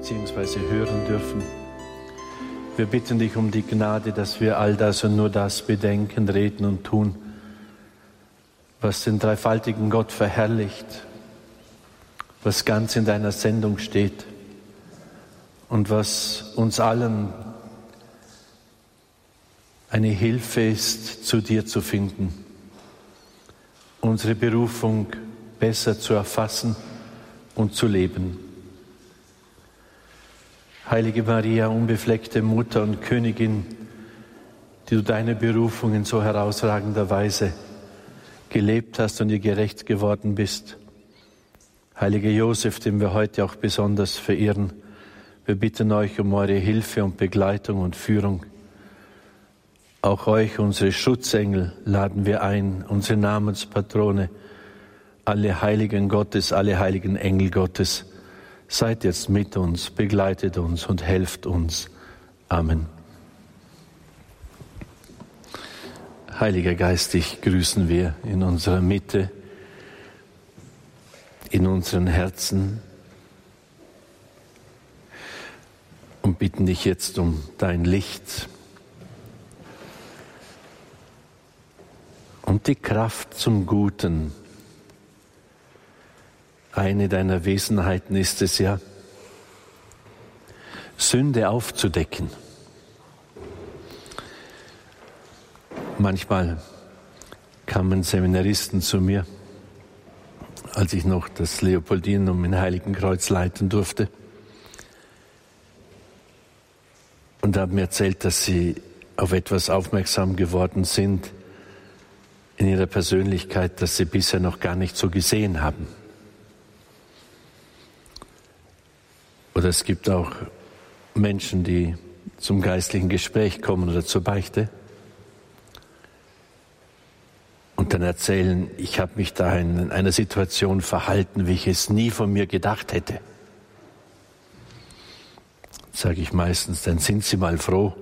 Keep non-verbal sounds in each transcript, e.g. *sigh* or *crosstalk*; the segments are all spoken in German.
bzw. hören dürfen. Wir bitten dich um die Gnade, dass wir all das und nur das bedenken, reden und tun, was den dreifaltigen Gott verherrlicht, was ganz in deiner Sendung steht und was uns allen eine Hilfe ist, zu dir zu finden, unsere Berufung besser zu erfassen und zu leben. Heilige Maria, unbefleckte Mutter und Königin, die du deine Berufung in so herausragender Weise gelebt hast und ihr gerecht geworden bist. Heiliger Josef, den wir heute auch besonders verehren, wir bitten euch um eure Hilfe und Begleitung und Führung. Auch euch, unsere Schutzengel, laden wir ein, unsere Namenspatrone, alle Heiligen Gottes, alle heiligen Engel Gottes. Seid jetzt mit uns, begleitet uns und helft uns. Amen. Heiliger Geist, dich grüßen wir in unserer Mitte, in unseren Herzen und bitten dich jetzt um dein Licht und die Kraft zum Guten. Eine deiner Wesenheiten ist es ja, Sünde aufzudecken. Manchmal kamen Seminaristen zu mir, als ich noch das Leopoldinum in Heiligenkreuz leiten durfte, und haben mir erzählt, dass sie auf etwas aufmerksam geworden sind in ihrer Persönlichkeit, das sie bisher noch gar nicht so gesehen haben. Oder es gibt auch Menschen, die zum geistlichen Gespräch kommen oder zur Beichte und dann erzählen, ich habe mich da in einer Situation verhalten, wie ich es nie von mir gedacht hätte. Sage ich meistens, dann sind Sie mal froh,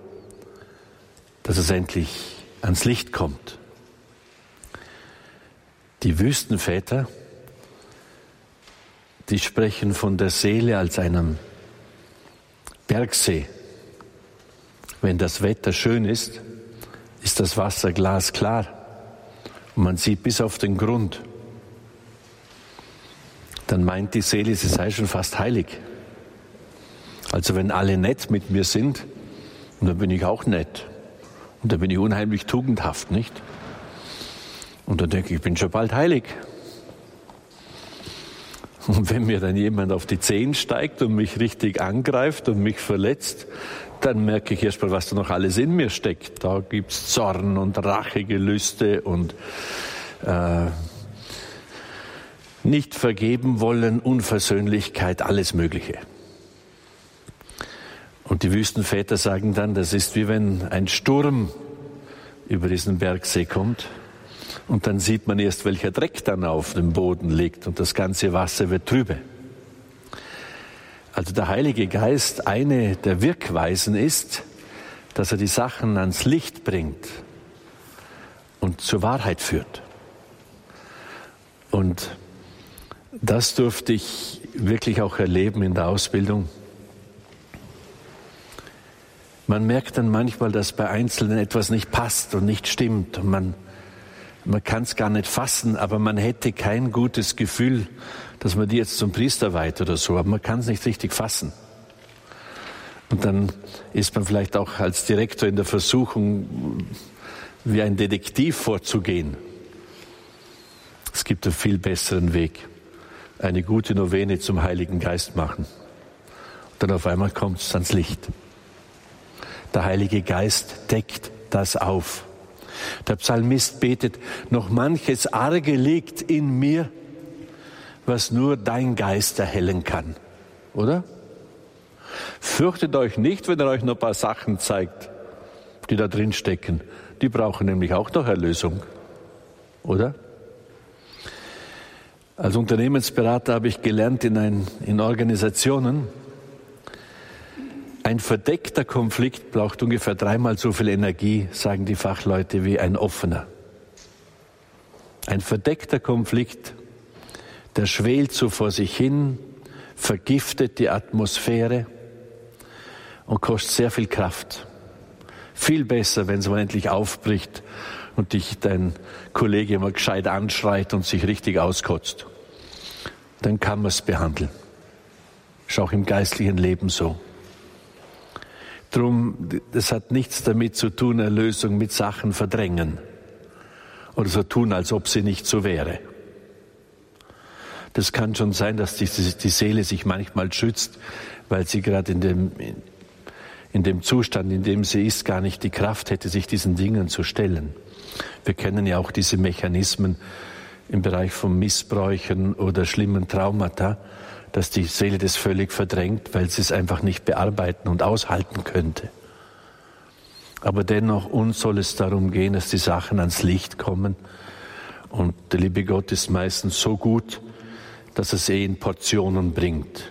dass es endlich ans Licht kommt. Die Wüstenväter, die sprechen von der Seele als einem Bergsee. Wenn das Wetter schön ist, ist das Wasser glasklar und man sieht bis auf den Grund. Dann meint die Seele, sie sei schon fast heilig. Also wenn alle nett mit mir sind, dann bin ich auch nett. Und dann bin ich unheimlich tugendhaft, nicht? Und dann denke ich, ich bin schon bald heilig. Und wenn mir dann jemand auf die Zehen steigt und mich richtig angreift und mich verletzt, dann merke ich erst mal, was da noch alles in mir steckt. Da gibt's Zorn und Rachegelüste und äh, nicht vergeben wollen, Unversöhnlichkeit, alles Mögliche. Und die Wüstenväter sagen dann, das ist wie wenn ein Sturm über diesen Bergsee kommt und dann sieht man erst, welcher Dreck dann auf dem Boden liegt und das ganze Wasser wird trübe. Also der Heilige Geist, eine der Wirkweisen ist, dass er die Sachen ans Licht bringt und zur Wahrheit führt. Und das durfte ich wirklich auch erleben in der Ausbildung. Man merkt dann manchmal, dass bei Einzelnen etwas nicht passt und nicht stimmt und man man kann es gar nicht fassen, aber man hätte kein gutes Gefühl, dass man die jetzt zum Priester weiht oder so, aber man kann es nicht richtig fassen. Und dann ist man vielleicht auch als Direktor in der Versuchung, wie ein Detektiv vorzugehen. Es gibt einen viel besseren Weg. Eine gute Novene zum Heiligen Geist machen. Und dann auf einmal kommt es ans Licht. Der Heilige Geist deckt das auf. Der Psalmist betet, noch manches Arge liegt in mir, was nur dein Geist erhellen kann. Oder? Fürchtet euch nicht, wenn er euch noch ein paar Sachen zeigt, die da drin stecken. Die brauchen nämlich auch noch Erlösung. Oder? Als Unternehmensberater habe ich gelernt in, ein, in Organisationen, ein verdeckter Konflikt braucht ungefähr dreimal so viel Energie, sagen die Fachleute, wie ein offener. Ein verdeckter Konflikt, der schwelt so vor sich hin, vergiftet die Atmosphäre und kostet sehr viel Kraft. Viel besser, wenn es mal endlich aufbricht und dich dein Kollege mal gescheit anschreit und sich richtig auskotzt. Dann kann man es behandeln. Ist auch im geistlichen Leben so. Drum, das hat nichts damit zu tun, Erlösung mit Sachen verdrängen oder so tun, als ob sie nicht so wäre. Das kann schon sein, dass die, die Seele sich manchmal schützt, weil sie gerade in dem, in dem Zustand, in dem sie ist, gar nicht die Kraft hätte, sich diesen Dingen zu stellen. Wir kennen ja auch diese Mechanismen im Bereich von Missbräuchen oder schlimmen Traumata, dass die Seele das völlig verdrängt, weil sie es einfach nicht bearbeiten und aushalten könnte. Aber dennoch uns soll es darum gehen, dass die Sachen ans Licht kommen. Und der liebe Gott ist meistens so gut, dass es eh in Portionen bringt.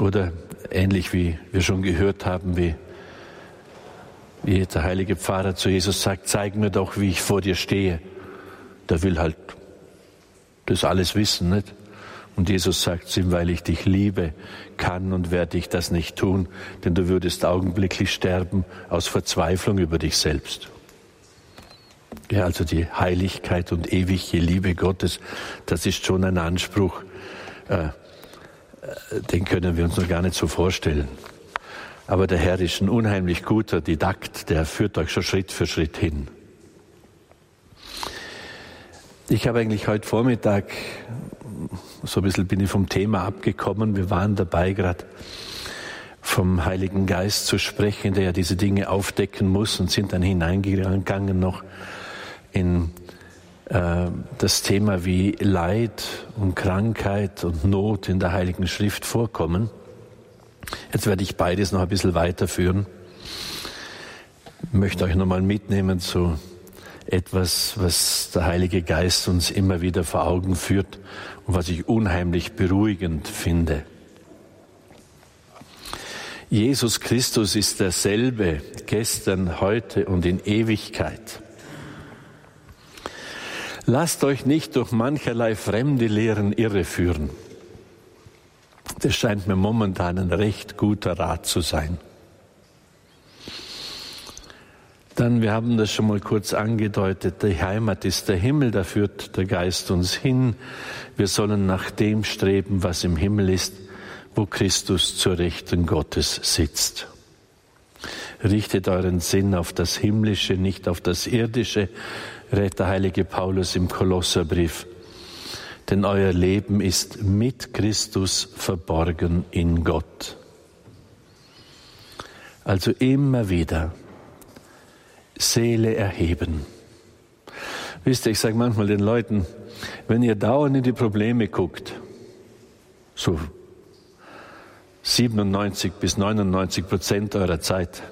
Oder ähnlich wie wir schon gehört haben, wie, wie der heilige Pfarrer zu Jesus sagt, zeig mir doch, wie ich vor dir stehe. Der will halt das alles wissen, nicht? Und Jesus sagt zu ihm, weil ich dich liebe, kann und werde ich das nicht tun, denn du würdest augenblicklich sterben aus Verzweiflung über dich selbst. Ja, also die Heiligkeit und ewige Liebe Gottes, das ist schon ein Anspruch, äh, den können wir uns noch gar nicht so vorstellen. Aber der Herr ist ein unheimlich guter Didakt, der führt euch schon Schritt für Schritt hin. Ich habe eigentlich heute Vormittag, so ein bisschen bin ich vom Thema abgekommen, wir waren dabei gerade vom Heiligen Geist zu sprechen, der ja diese Dinge aufdecken muss und sind dann hineingegangen noch in äh, das Thema, wie Leid und Krankheit und Not in der Heiligen Schrift vorkommen. Jetzt werde ich beides noch ein bisschen weiterführen. Ich möchte euch nochmal mitnehmen zu etwas, was der Heilige Geist uns immer wieder vor Augen führt und was ich unheimlich beruhigend finde. Jesus Christus ist derselbe gestern, heute und in Ewigkeit. Lasst euch nicht durch mancherlei fremde Lehren irreführen. Das scheint mir momentan ein recht guter Rat zu sein. Dann, wir haben das schon mal kurz angedeutet, die Heimat ist der Himmel, da führt der Geist uns hin. Wir sollen nach dem streben, was im Himmel ist, wo Christus zur Rechten Gottes sitzt. Richtet euren Sinn auf das Himmlische, nicht auf das Irdische, rät der heilige Paulus im Kolosserbrief. Denn euer Leben ist mit Christus verborgen in Gott. Also immer wieder Seele erheben. Wisst ihr, ich sage manchmal den Leuten, wenn ihr dauernd in die Probleme guckt, so 97 bis 99 Prozent eurer Zeit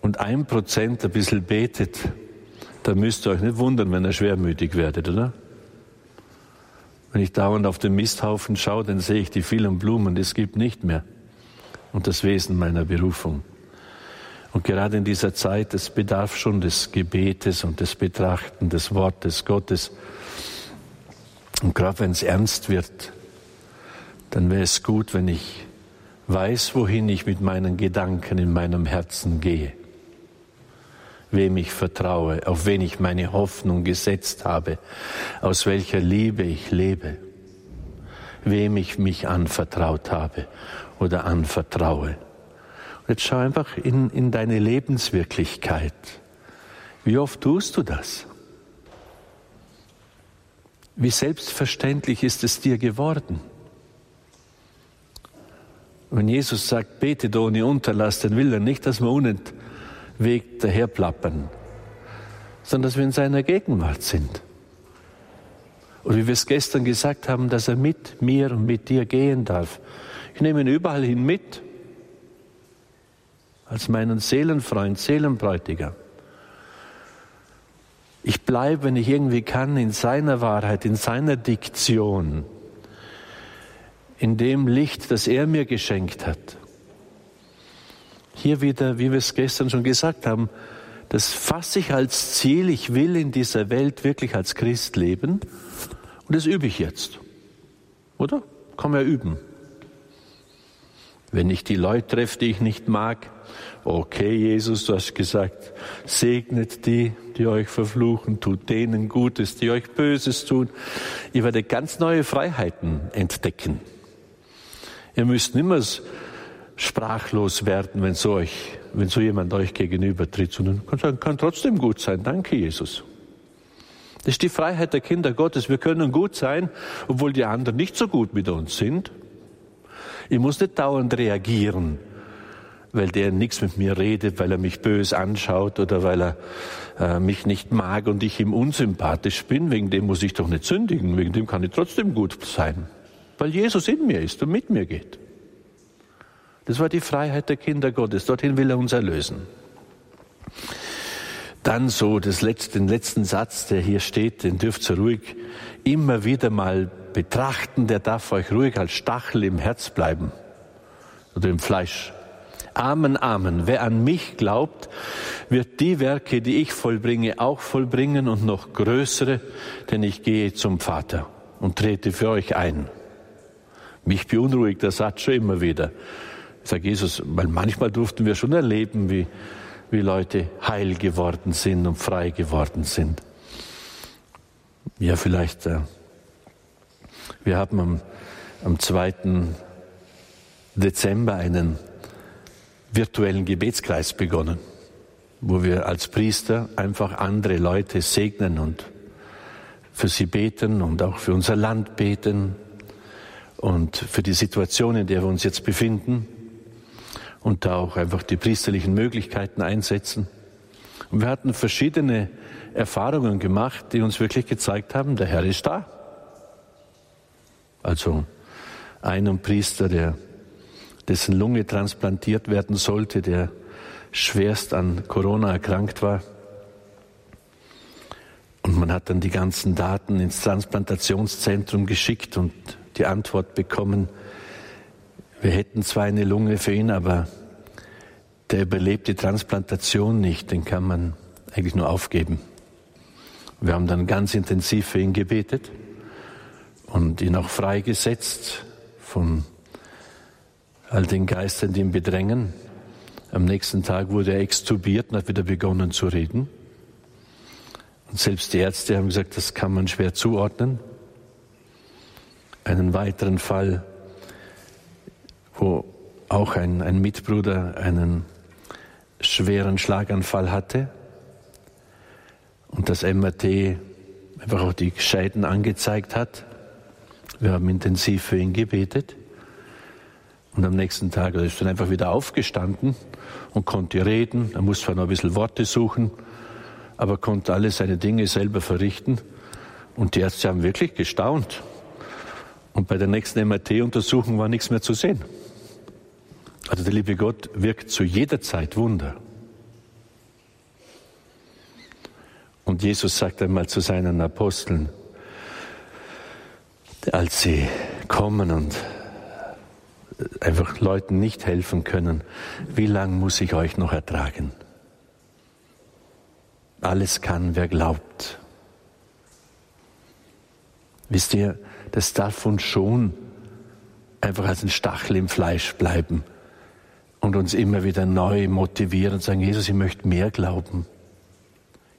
und ein Prozent ein bisschen betet, da müsst ihr euch nicht wundern, wenn ihr schwermütig werdet, oder? Wenn ich dauernd auf den Misthaufen schaue, dann sehe ich die vielen Blumen, das gibt nicht mehr. Und das Wesen meiner Berufung. Und gerade in dieser Zeit, es bedarf schon des Gebetes und des Betrachten des Wortes Gottes. Und gerade wenn es ernst wird, dann wäre es gut, wenn ich weiß, wohin ich mit meinen Gedanken in meinem Herzen gehe wem ich vertraue, auf wen ich meine Hoffnung gesetzt habe, aus welcher Liebe ich lebe, wem ich mich anvertraut habe oder anvertraue. Jetzt schau einfach in, in deine Lebenswirklichkeit. Wie oft tust du das? Wie selbstverständlich ist es dir geworden? Wenn Jesus sagt, betet ohne Unterlass, dann will er nicht, dass wir unent, Weg daherplappern, sondern dass wir in seiner Gegenwart sind. Und wie wir es gestern gesagt haben, dass er mit mir und mit dir gehen darf. Ich nehme ihn überall hin mit, als meinen Seelenfreund, Seelenbräutigam. Ich bleibe, wenn ich irgendwie kann, in seiner Wahrheit, in seiner Diktion, in dem Licht, das er mir geschenkt hat. Hier wieder, wie wir es gestern schon gesagt haben, das fasse ich als Ziel, ich will in dieser Welt wirklich als Christ leben und das übe ich jetzt. Oder? Kann man ja üben. Wenn ich die Leute treffe, die ich nicht mag, okay, Jesus, du hast gesagt, segnet die, die euch verfluchen, tut denen Gutes, die euch Böses tun. Ihr werdet ganz neue Freiheiten entdecken. Ihr müsst nimmer sprachlos werden, wenn so, euch, wenn so jemand euch gegenüber tritt, sondern kann, kann trotzdem gut sein. Danke, Jesus. Das ist die Freiheit der Kinder Gottes. Wir können gut sein, obwohl die anderen nicht so gut mit uns sind. Ich muss nicht dauernd reagieren, weil der nichts mit mir redet, weil er mich bös anschaut oder weil er äh, mich nicht mag und ich ihm unsympathisch bin. Wegen dem muss ich doch nicht sündigen. Wegen dem kann ich trotzdem gut sein, weil Jesus in mir ist und mit mir geht. Das war die Freiheit der Kinder Gottes. Dorthin will er uns erlösen. Dann so das letzte, den letzten Satz, der hier steht, den dürft ihr ruhig immer wieder mal betrachten. Der darf euch ruhig als Stachel im Herz bleiben oder im Fleisch. Amen, Amen. Wer an mich glaubt, wird die Werke, die ich vollbringe, auch vollbringen und noch größere, denn ich gehe zum Vater und trete für euch ein. Mich beunruhigt der Satz schon immer wieder. Ich sage Jesus, weil manchmal durften wir schon erleben, wie wie Leute heil geworden sind und frei geworden sind. Ja, vielleicht, äh, wir haben am, am 2. Dezember einen virtuellen Gebetskreis begonnen, wo wir als Priester einfach andere Leute segnen und für sie beten und auch für unser Land beten und für die Situation, in der wir uns jetzt befinden und da auch einfach die priesterlichen Möglichkeiten einsetzen. Und wir hatten verschiedene Erfahrungen gemacht, die uns wirklich gezeigt haben, der Herr ist da. Also einem Priester, der, dessen Lunge transplantiert werden sollte, der schwerst an Corona erkrankt war. Und man hat dann die ganzen Daten ins Transplantationszentrum geschickt und die Antwort bekommen, wir hätten zwar eine Lunge für ihn, aber der überlebt die Transplantation nicht, den kann man eigentlich nur aufgeben. Wir haben dann ganz intensiv für ihn gebetet und ihn auch freigesetzt von all den Geistern, die ihn bedrängen. Am nächsten Tag wurde er extubiert und hat wieder begonnen zu reden. Und selbst die Ärzte haben gesagt, das kann man schwer zuordnen. Einen weiteren Fall wo auch ein, ein Mitbruder einen schweren Schlaganfall hatte und das MRT einfach auch die Scheiden angezeigt hat. Wir haben intensiv für ihn gebetet. Und am nächsten Tag ist er einfach wieder aufgestanden und konnte reden. Er musste zwar noch ein bisschen Worte suchen, aber konnte alle seine Dinge selber verrichten. Und die Ärzte haben wirklich gestaunt. Und bei der nächsten MRT-Untersuchung war nichts mehr zu sehen. Also der liebe Gott wirkt zu jeder Zeit Wunder. Und Jesus sagt einmal zu seinen Aposteln, als sie kommen und einfach Leuten nicht helfen können, wie lange muss ich euch noch ertragen? Alles kann, wer glaubt. Wisst ihr, das darf uns schon einfach als ein Stachel im Fleisch bleiben und uns immer wieder neu motivieren und sagen, Jesus, ich möchte mehr glauben.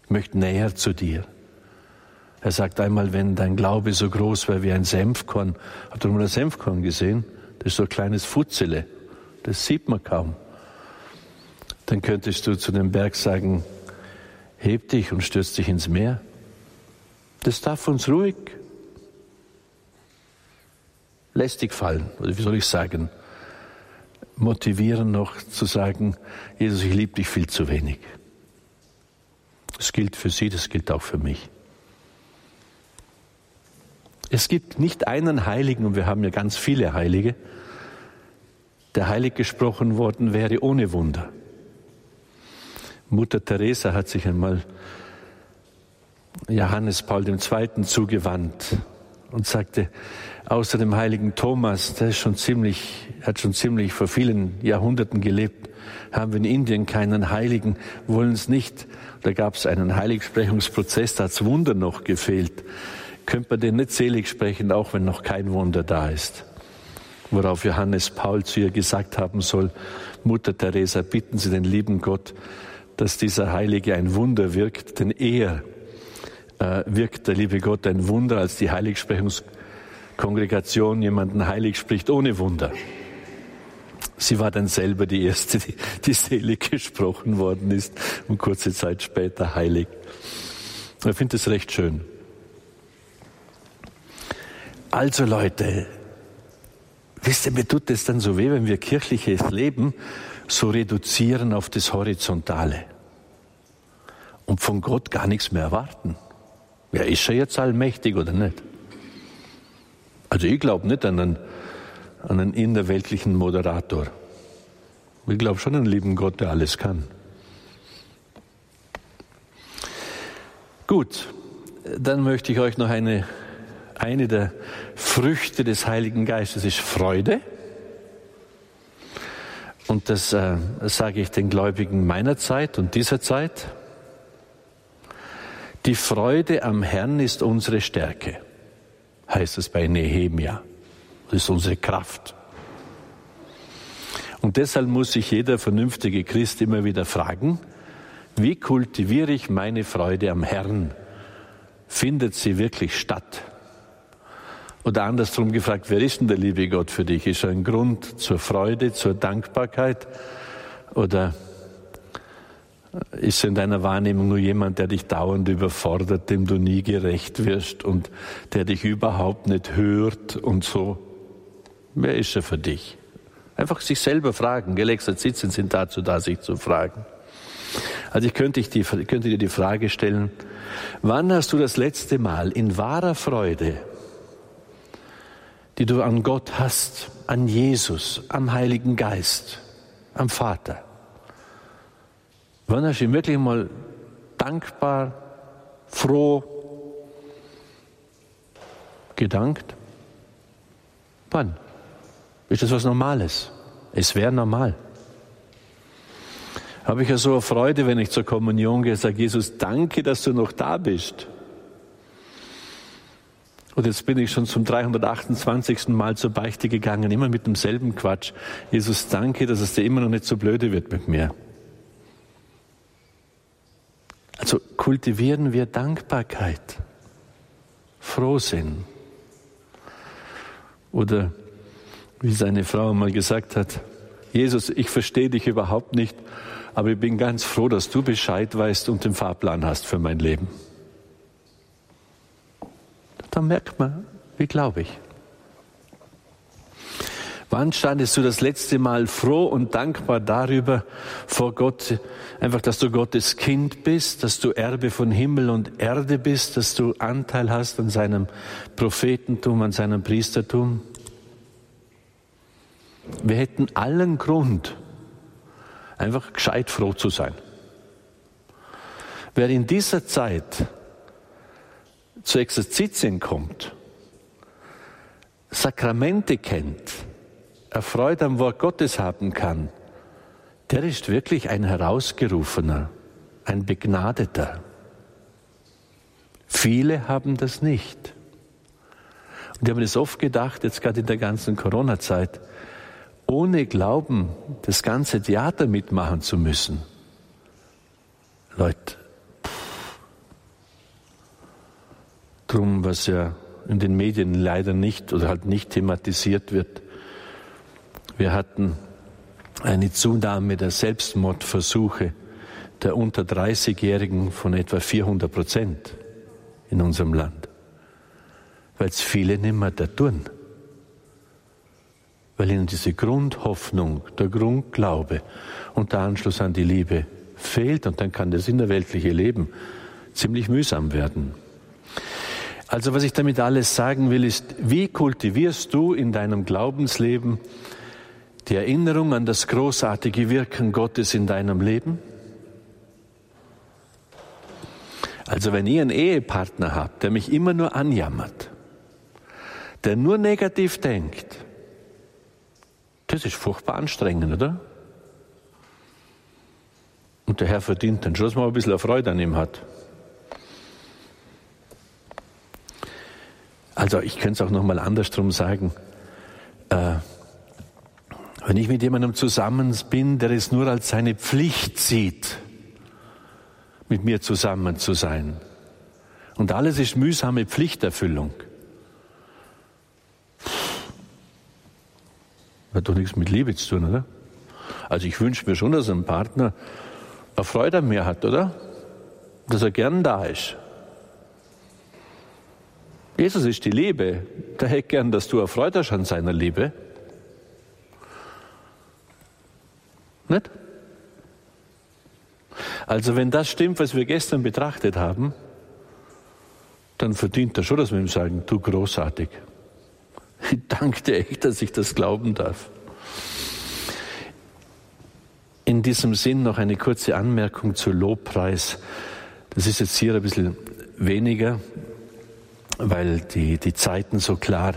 Ich möchte näher zu dir. Er sagt einmal, wenn dein Glaube so groß wäre wie ein Senfkorn, habt ihr mal ein Senfkorn gesehen? Das ist so ein kleines Futzele. Das sieht man kaum. Dann könntest du zu dem Berg sagen, heb dich und stürz dich ins Meer. Das darf uns ruhig lästig fallen, oder wie soll ich sagen, motivieren noch zu sagen, Jesus, ich liebe dich viel zu wenig. Das gilt für Sie, das gilt auch für mich. Es gibt nicht einen Heiligen, und wir haben ja ganz viele Heilige, der heilig gesprochen worden wäre ohne Wunder. Mutter Teresa hat sich einmal Johannes Paul II. zugewandt und sagte, außer dem heiligen Thomas, der ist schon ziemlich, hat schon ziemlich vor vielen Jahrhunderten gelebt, haben wir in Indien keinen Heiligen, wollen es nicht. Da gab es einen Heiligsprechungsprozess, da hat's Wunder noch gefehlt. Könnte man den nicht selig sprechen, auch wenn noch kein Wunder da ist. worauf Johannes Paul zu ihr gesagt haben soll, Mutter Teresa, bitten Sie den lieben Gott, dass dieser Heilige ein Wunder wirkt, denn eher äh, wirkt der liebe Gott ein Wunder, als die Heiligsprechungskongregation jemanden heilig spricht ohne Wunder. Sie war dann selber die erste, die, die selig gesprochen worden ist und kurze Zeit später heilig. Ich finde das recht schön. Also Leute, wisst ihr, mir tut es dann so weh, wenn wir kirchliches Leben so reduzieren auf das Horizontale und von Gott gar nichts mehr erwarten. Ja, ist er jetzt allmächtig oder nicht? Also ich glaube nicht an einen, an einen innerweltlichen Moderator. Ich glaube schon an einen lieben Gott, der alles kann. Gut, dann möchte ich euch noch eine eine der Früchte des Heiligen Geistes ist Freude. Und das äh, sage ich den Gläubigen meiner Zeit und dieser Zeit. Die Freude am Herrn ist unsere Stärke, heißt es bei Nehemia. Das ist unsere Kraft. Und deshalb muss sich jeder vernünftige Christ immer wieder fragen, wie kultiviere ich meine Freude am Herrn? Findet sie wirklich statt? Oder andersrum gefragt, wer ist denn der liebe Gott für dich? Ist er ein Grund zur Freude, zur Dankbarkeit? Oder ist er in deiner Wahrnehmung nur jemand, der dich dauernd überfordert, dem du nie gerecht wirst und der dich überhaupt nicht hört und so? Wer ist er für dich? Einfach sich selber fragen. Sitzen sind dazu da, sich zu fragen. Also ich könnte, ich die, könnte dir die Frage stellen, wann hast du das letzte Mal in wahrer Freude die du an Gott hast, an Jesus, am Heiligen Geist, am Vater. Wann hast du wirklich mal dankbar, froh gedankt? Wann? Ist das was Normales? Es wäre normal. Habe ich ja so eine Freude, wenn ich zur Kommunion gehe, sage Jesus, danke, dass du noch da bist. Und jetzt bin ich schon zum 328. Mal zur Beichte gegangen, immer mit demselben Quatsch. Jesus, danke, dass es dir immer noch nicht so blöde wird mit mir. Also kultivieren wir Dankbarkeit, Frohsinn. Oder wie seine Frau mal gesagt hat, Jesus, ich verstehe dich überhaupt nicht, aber ich bin ganz froh, dass du Bescheid weißt und den Fahrplan hast für mein Leben dann merkt man, wie glaube ich. Wann standest du das letzte Mal froh und dankbar darüber vor Gott, einfach, dass du Gottes Kind bist, dass du Erbe von Himmel und Erde bist, dass du Anteil hast an seinem Prophetentum, an seinem Priestertum? Wir hätten allen Grund, einfach gescheit froh zu sein. Wer in dieser Zeit zu Exerzitien kommt, Sakramente kennt, Erfreut am Wort Gottes haben kann, der ist wirklich ein Herausgerufener, ein Begnadeter. Viele haben das nicht. Und die haben es oft gedacht, jetzt gerade in der ganzen Corona-Zeit, ohne Glauben das ganze Theater mitmachen zu müssen. Leute, drum, was ja in den Medien leider nicht oder halt nicht thematisiert wird. Wir hatten eine Zunahme der Selbstmordversuche der unter 30-Jährigen von etwa 400 Prozent in unserem Land, weil es viele nicht mehr da tun, weil ihnen diese Grundhoffnung, der Grundglaube und der Anschluss an die Liebe fehlt und dann kann das innerweltliche Leben ziemlich mühsam werden. Also was ich damit alles sagen will, ist, wie kultivierst du in deinem Glaubensleben die Erinnerung an das großartige Wirken Gottes in deinem Leben? Also wenn ihr einen Ehepartner habt, der mich immer nur anjammert, der nur negativ denkt, das ist furchtbar anstrengend, oder? Und der Herr verdient dann schon, dass man ein bisschen Freude an ihm hat. Also ich könnte es auch nochmal andersrum sagen. Äh, Wenn ich mit jemandem zusammen bin, der es nur als seine Pflicht sieht, mit mir zusammen zu sein. Und alles ist mühsame Pflichterfüllung. Hat doch nichts mit Liebe zu tun, oder? Also ich wünsche mir schon, dass ein Partner eine Freude an mir hat, oder? Dass er gern da ist. Jesus ist die Liebe. Der hätte gern, dass du erfreut hast an seiner Liebe. Nicht? Also wenn das stimmt, was wir gestern betrachtet haben, dann verdient er schon, dass wir ihm sagen, du großartig. Ich danke dir echt, dass ich das glauben darf. In diesem Sinn noch eine kurze Anmerkung zu Lobpreis. Das ist jetzt hier ein bisschen weniger, weil die, die Zeiten so klar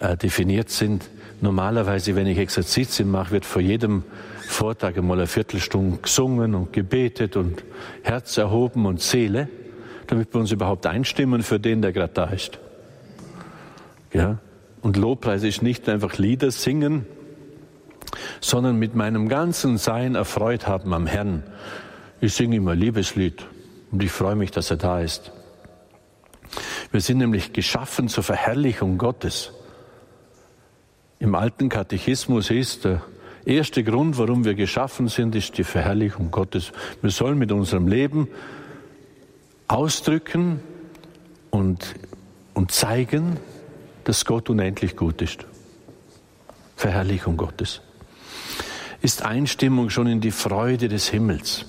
äh, definiert sind. Normalerweise, wenn ich Exerzitien mache, wird vor jedem Vortrag einmal eine Viertelstunde gesungen und gebetet und Herz erhoben und Seele, damit wir uns überhaupt einstimmen für den, der gerade da ist. Ja? Und Lobpreis ist nicht einfach Lieder singen, sondern mit meinem ganzen Sein erfreut haben am Herrn. Ich singe immer Liebeslied und ich freue mich, dass er da ist. Wir sind nämlich geschaffen zur Verherrlichung Gottes. Im alten Katechismus ist der erste Grund, warum wir geschaffen sind, ist die Verherrlichung Gottes. Wir sollen mit unserem Leben ausdrücken und, und zeigen, dass Gott unendlich gut ist. Verherrlichung Gottes ist Einstimmung schon in die Freude des Himmels.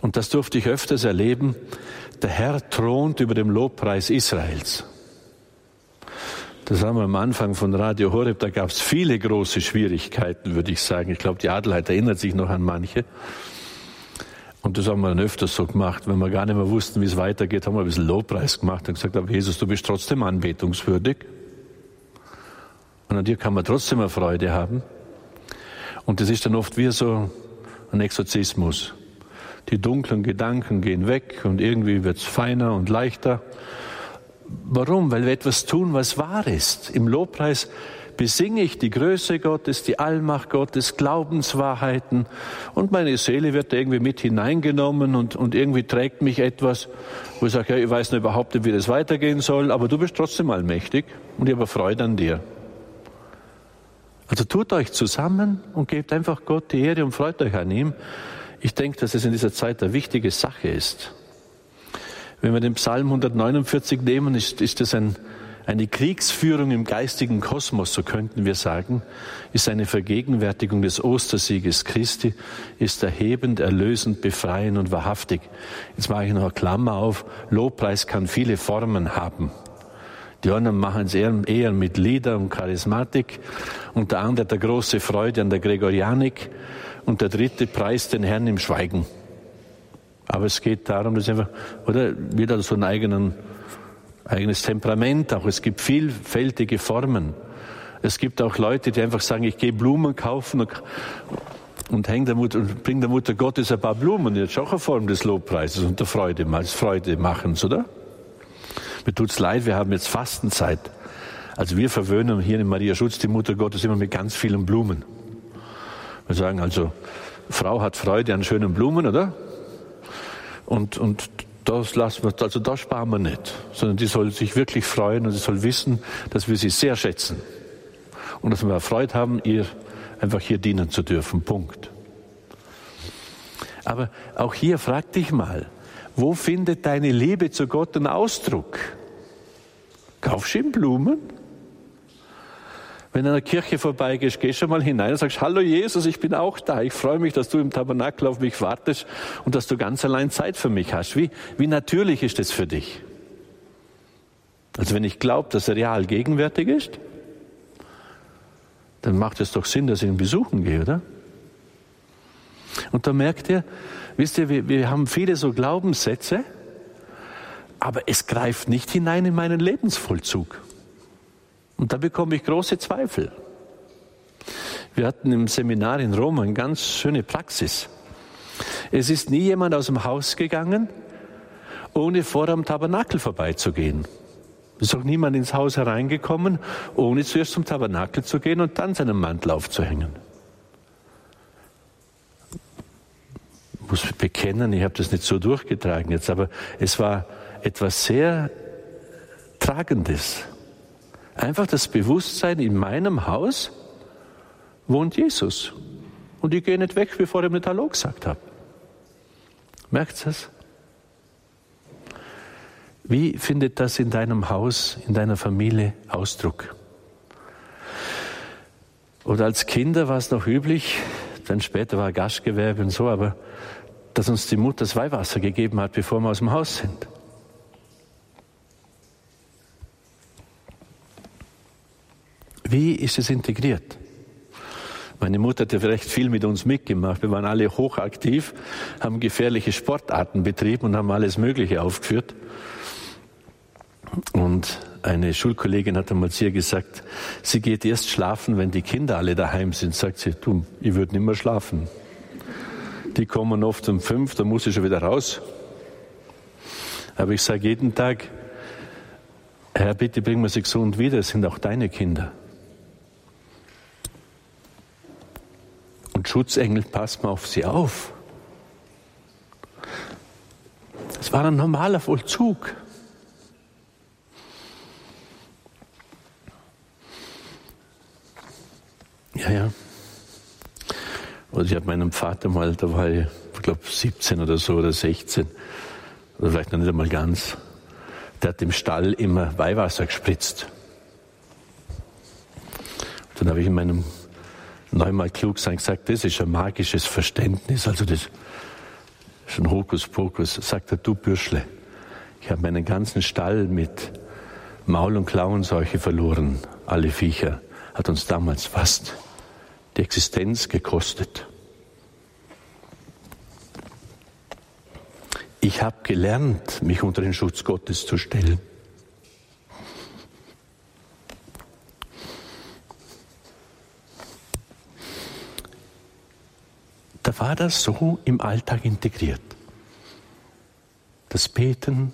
Und das durfte ich öfters erleben. Der Herr thront über dem Lobpreis Israels. Das haben wir am Anfang von Radio Horeb, da gab es viele große Schwierigkeiten, würde ich sagen. Ich glaube, die Adelheid erinnert sich noch an manche. Und das haben wir dann öfters so gemacht. Wenn wir gar nicht mehr wussten, wie es weitergeht, haben wir ein bisschen Lobpreis gemacht und gesagt, aber Jesus, du bist trotzdem anbetungswürdig. Und an dir kann man trotzdem eine Freude haben. Und das ist dann oft wie so ein Exorzismus. Die dunklen Gedanken gehen weg und irgendwie wird es feiner und leichter. Warum? Weil wir etwas tun, was wahr ist. Im Lobpreis besinge ich die Größe Gottes, die Allmacht Gottes, Glaubenswahrheiten und meine Seele wird irgendwie mit hineingenommen und, und irgendwie trägt mich etwas, wo ich sage, ja, ich weiß nicht überhaupt, wie das weitergehen soll, aber du bist trotzdem allmächtig und ich habe Freude an dir. Also tut euch zusammen und gebt einfach Gott die Ehre und freut euch an ihm. Ich denke, dass es in dieser Zeit eine wichtige Sache ist. Wenn wir den Psalm 149 nehmen, ist, ist das ein, eine Kriegsführung im geistigen Kosmos, so könnten wir sagen, ist eine Vergegenwärtigung des Ostersieges Christi, ist erhebend, erlösend, befreiend und wahrhaftig. Jetzt mache ich noch eine Klammer auf. Lobpreis kann viele Formen haben. Die anderen machen es eher, eher mit Lieder und Charismatik. Und der andere der große Freude an der Gregorianik. Und der dritte preist den Herrn im Schweigen. Aber es geht darum, dass einfach, oder jeder so ein eigenen, eigenes Temperament auch. Es gibt vielfältige Formen. Es gibt auch Leute, die einfach sagen, ich gehe Blumen kaufen und, und häng der Mutter, und bring der Mutter Gottes ein paar Blumen. Das ist auch eine Form des Lobpreises und der Freude, als Freude machens, oder? Mir tut's leid, wir haben jetzt Fastenzeit. Also wir verwöhnen hier in Maria Schutz die Mutter Gottes immer mit ganz vielen Blumen. Wir sagen also, Frau hat Freude an schönen Blumen, oder? Und, und das lassen wir, also da sparen wir nicht, sondern die soll sich wirklich freuen und sie soll wissen, dass wir sie sehr schätzen. Und dass wir Freude haben, ihr einfach hier dienen zu dürfen. Punkt. Aber auch hier frag dich mal, wo findet deine Liebe zu Gott einen Ausdruck? Kaufst du ihm Blumen? Wenn du in der Kirche vorbeigehst, gehst du mal hinein und sagst, hallo Jesus, ich bin auch da. Ich freue mich, dass du im Tabernakel auf mich wartest und dass du ganz allein Zeit für mich hast. Wie, wie natürlich ist das für dich? Also wenn ich glaube, dass er real gegenwärtig ist, dann macht es doch Sinn, dass ich ihn besuchen gehe, oder? Und da merkt ihr, wisst ihr, wir, wir haben viele so Glaubenssätze, aber es greift nicht hinein in meinen Lebensvollzug. Und da bekomme ich große Zweifel. Wir hatten im Seminar in Rom eine ganz schöne Praxis. Es ist nie jemand aus dem Haus gegangen, ohne vor am Tabernakel vorbeizugehen. Ist auch niemand ins Haus hereingekommen, ohne zuerst zum Tabernakel zu gehen und dann seinen Mantel aufzuhängen. Ich muss bekennen, ich habe das nicht so durchgetragen jetzt, aber es war etwas sehr Tragendes. Einfach das Bewusstsein, in meinem Haus wohnt Jesus. Und ich gehe nicht weg, bevor ich mir Hallo gesagt habe. Merkt das? Wie findet das in deinem Haus, in deiner Familie Ausdruck? Oder als Kinder war es noch üblich, dann später war Gastgewerbe und so, aber dass uns die Mutter das Weihwasser gegeben hat, bevor wir aus dem Haus sind. Wie ist es integriert? Meine Mutter hat ja vielleicht viel mit uns mitgemacht. Wir waren alle hochaktiv, haben gefährliche Sportarten betrieben und haben alles Mögliche aufgeführt. Und eine Schulkollegin hat einmal zu ihr gesagt, sie geht erst schlafen, wenn die Kinder alle daheim sind. Sagt sie, du, ich würde nicht mehr schlafen. Die kommen oft um fünf, da muss ich schon wieder raus. Aber ich sage jeden Tag, Herr, bitte bring mir sie gesund wieder, es sind auch deine Kinder. Und Schutzengel, pass mal auf sie auf. Es war ein normaler Vollzug. Ja, ja. Also ich habe meinem Vater mal, da war ich, ich glaube 17 oder so oder 16, oder vielleicht noch nicht einmal ganz, der hat im Stall immer Weihwasser gespritzt. Dann habe ich in meinem neunmal klug sein gesagt, das ist ein magisches Verständnis, also das ist ein Hokuspokus. Sagt er, du Bürschle, ich habe meinen ganzen Stall mit Maul- und Klauenseuche verloren, alle Viecher, hat uns damals fast die Existenz gekostet. Ich habe gelernt, mich unter den Schutz Gottes zu stellen. Da war das so im Alltag integriert. Das Beten,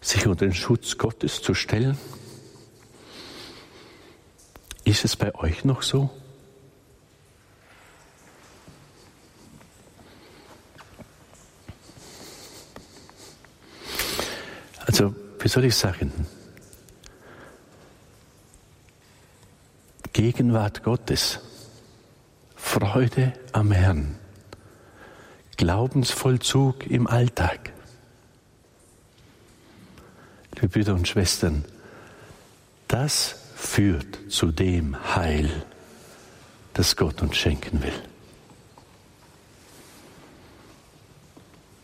sich unter den Schutz Gottes zu stellen, ist es bei euch noch so? Also, wie soll ich sagen? Gegenwart Gottes, Freude am Herrn, Glaubensvollzug im Alltag. Liebe Brüder und Schwestern, das führt zu dem Heil, das Gott uns schenken will.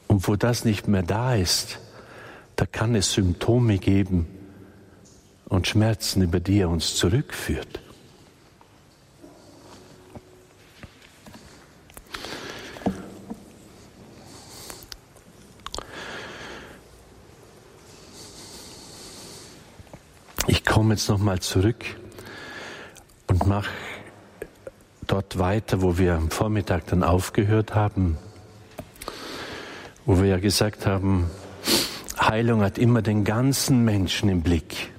Und wo das nicht mehr da ist, da kann es Symptome geben und Schmerzen, über die er uns zurückführt. Komme jetzt nochmal zurück und mache dort weiter, wo wir am Vormittag dann aufgehört haben, wo wir ja gesagt haben, Heilung hat immer den ganzen Menschen im Blick.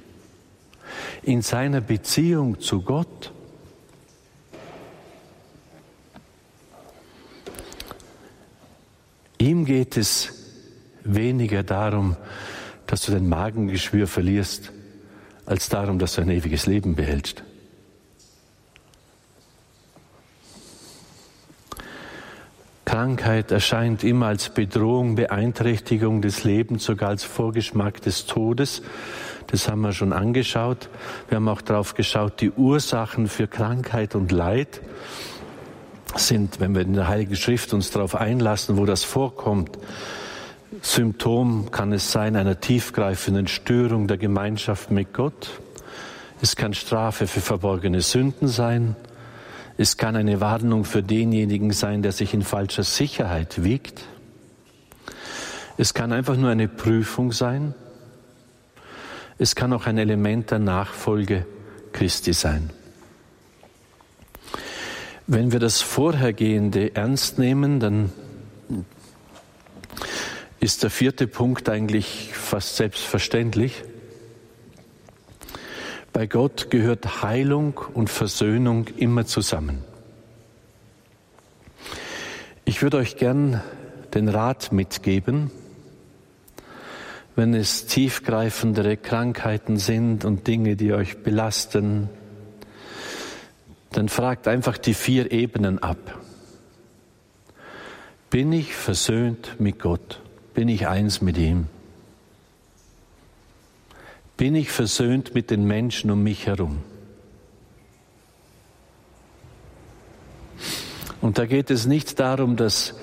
In seiner Beziehung zu Gott. Ihm geht es weniger darum, dass du dein Magengeschwür verlierst, als darum, dass du ein ewiges Leben behältst. Krankheit erscheint immer als Bedrohung, Beeinträchtigung des Lebens, sogar als Vorgeschmack des Todes. Das haben wir schon angeschaut. Wir haben auch darauf geschaut, die Ursachen für Krankheit und Leid sind, wenn wir in der Heiligen Schrift uns darauf einlassen, wo das vorkommt, Symptom kann es sein einer tiefgreifenden Störung der Gemeinschaft mit Gott. Es kann Strafe für verborgene Sünden sein. Es kann eine Warnung für denjenigen sein, der sich in falscher Sicherheit wiegt. Es kann einfach nur eine Prüfung sein. Es kann auch ein Element der Nachfolge Christi sein. Wenn wir das Vorhergehende ernst nehmen, dann ist der vierte Punkt eigentlich fast selbstverständlich. Bei Gott gehört Heilung und Versöhnung immer zusammen. Ich würde euch gern den Rat mitgeben, wenn es tiefgreifendere Krankheiten sind und Dinge, die euch belasten, dann fragt einfach die vier Ebenen ab. Bin ich versöhnt mit Gott? Bin ich eins mit ihm? Bin ich versöhnt mit den Menschen um mich herum? Und da geht es nicht darum, dass,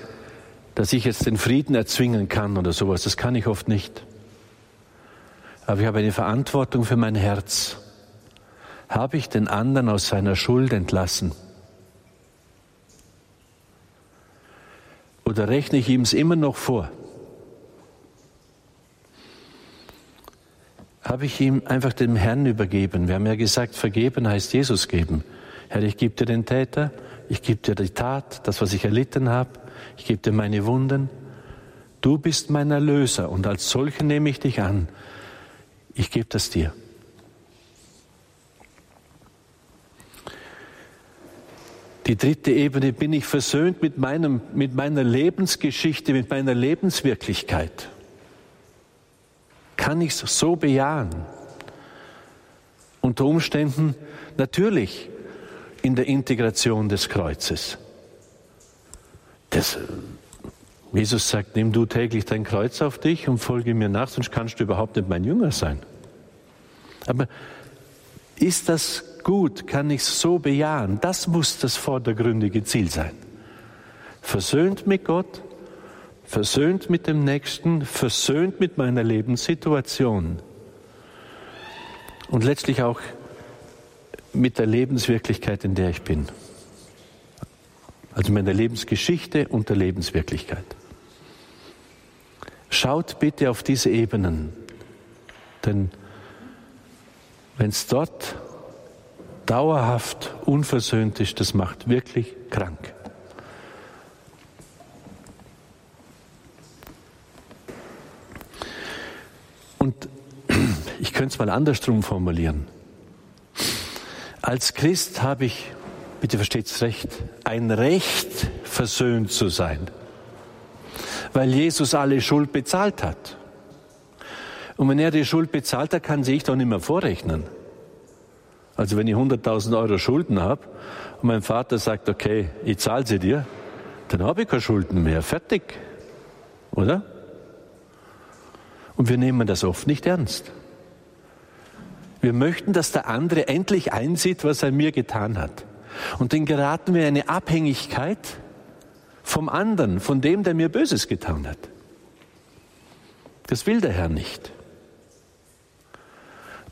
dass ich jetzt den Frieden erzwingen kann oder sowas. Das kann ich oft nicht. Aber ich habe eine Verantwortung für mein Herz. Habe ich den anderen aus seiner Schuld entlassen? Oder rechne ich ihm es immer noch vor? Habe ich ihm einfach dem Herrn übergeben? Wir haben ja gesagt, vergeben heißt Jesus geben. Herr, ich gebe dir den Täter, ich gebe dir die Tat, das, was ich erlitten habe, ich gebe dir meine Wunden. Du bist mein Erlöser und als solchen nehme ich dich an. Ich gebe das dir. Die dritte Ebene, bin ich versöhnt mit, meinem, mit meiner Lebensgeschichte, mit meiner Lebenswirklichkeit? Kann ich es so bejahen? Unter Umständen natürlich in der Integration des Kreuzes. Das, Jesus sagt, nimm du täglich dein Kreuz auf dich und folge mir nach, sonst kannst du überhaupt nicht mein Jünger sein. Aber ist das gut? Kann ich es so bejahen? Das muss das vordergründige Ziel sein. Versöhnt mit Gott, versöhnt mit dem Nächsten, versöhnt mit meiner Lebenssituation und letztlich auch mit der Lebenswirklichkeit, in der ich bin. Also meiner Lebensgeschichte und der Lebenswirklichkeit. Schaut bitte auf diese Ebenen, denn wenn es dort dauerhaft unversöhnt ist, das macht wirklich krank. Und *clears throat* ich könnte es mal andersrum formulieren. Als Christ habe ich, bitte versteht es recht, ein Recht, versöhnt zu sein, weil Jesus alle Schuld bezahlt hat. Und wenn er die Schuld bezahlt hat, kann sich doch nicht mehr vorrechnen. Also wenn ich 100.000 Euro Schulden habe und mein Vater sagt, okay, ich zahle sie dir, dann habe ich keine Schulden mehr. Fertig. Oder? Und wir nehmen das oft nicht ernst. Wir möchten, dass der andere endlich einsieht, was er mir getan hat. Und dann geraten wir in eine Abhängigkeit vom anderen, von dem, der mir Böses getan hat. Das will der Herr nicht.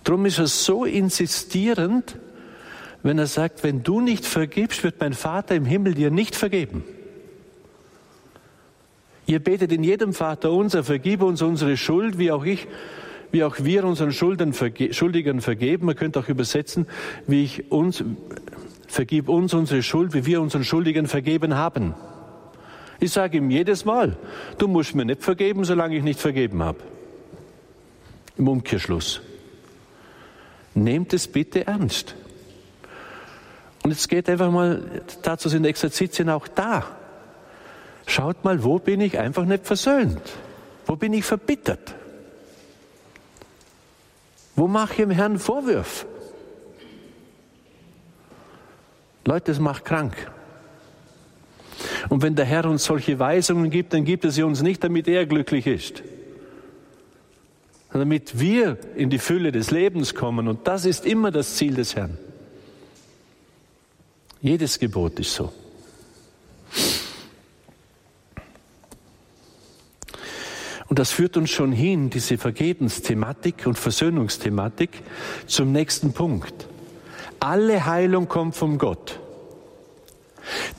Drum ist er so insistierend, wenn er sagt, wenn du nicht vergibst, wird mein Vater im Himmel dir nicht vergeben. Ihr betet in jedem Vater unser, vergib uns unsere Schuld, wie auch ich, wie auch wir unseren Schulden, Schuldigern vergeben. Man könnte auch übersetzen, wie ich uns, vergib uns unsere Schuld, wie wir unseren Schuldigen vergeben haben. Ich sage ihm jedes Mal, du musst mir nicht vergeben, solange ich nicht vergeben habe. Im Umkehrschluss. Nehmt es bitte ernst. Und jetzt geht einfach mal, dazu sind Exerzitien auch da. Schaut mal, wo bin ich einfach nicht versöhnt? Wo bin ich verbittert? Wo mache ich dem Herrn Vorwürfe? Leute, das macht krank. Und wenn der Herr uns solche Weisungen gibt, dann gibt er sie uns nicht, damit er glücklich ist, damit wir in die Fülle des Lebens kommen. Und das ist immer das Ziel des Herrn. Jedes Gebot ist so. Und das führt uns schon hin, diese Vergebensthematik und Versöhnungsthematik, zum nächsten Punkt. Alle Heilung kommt von Gott.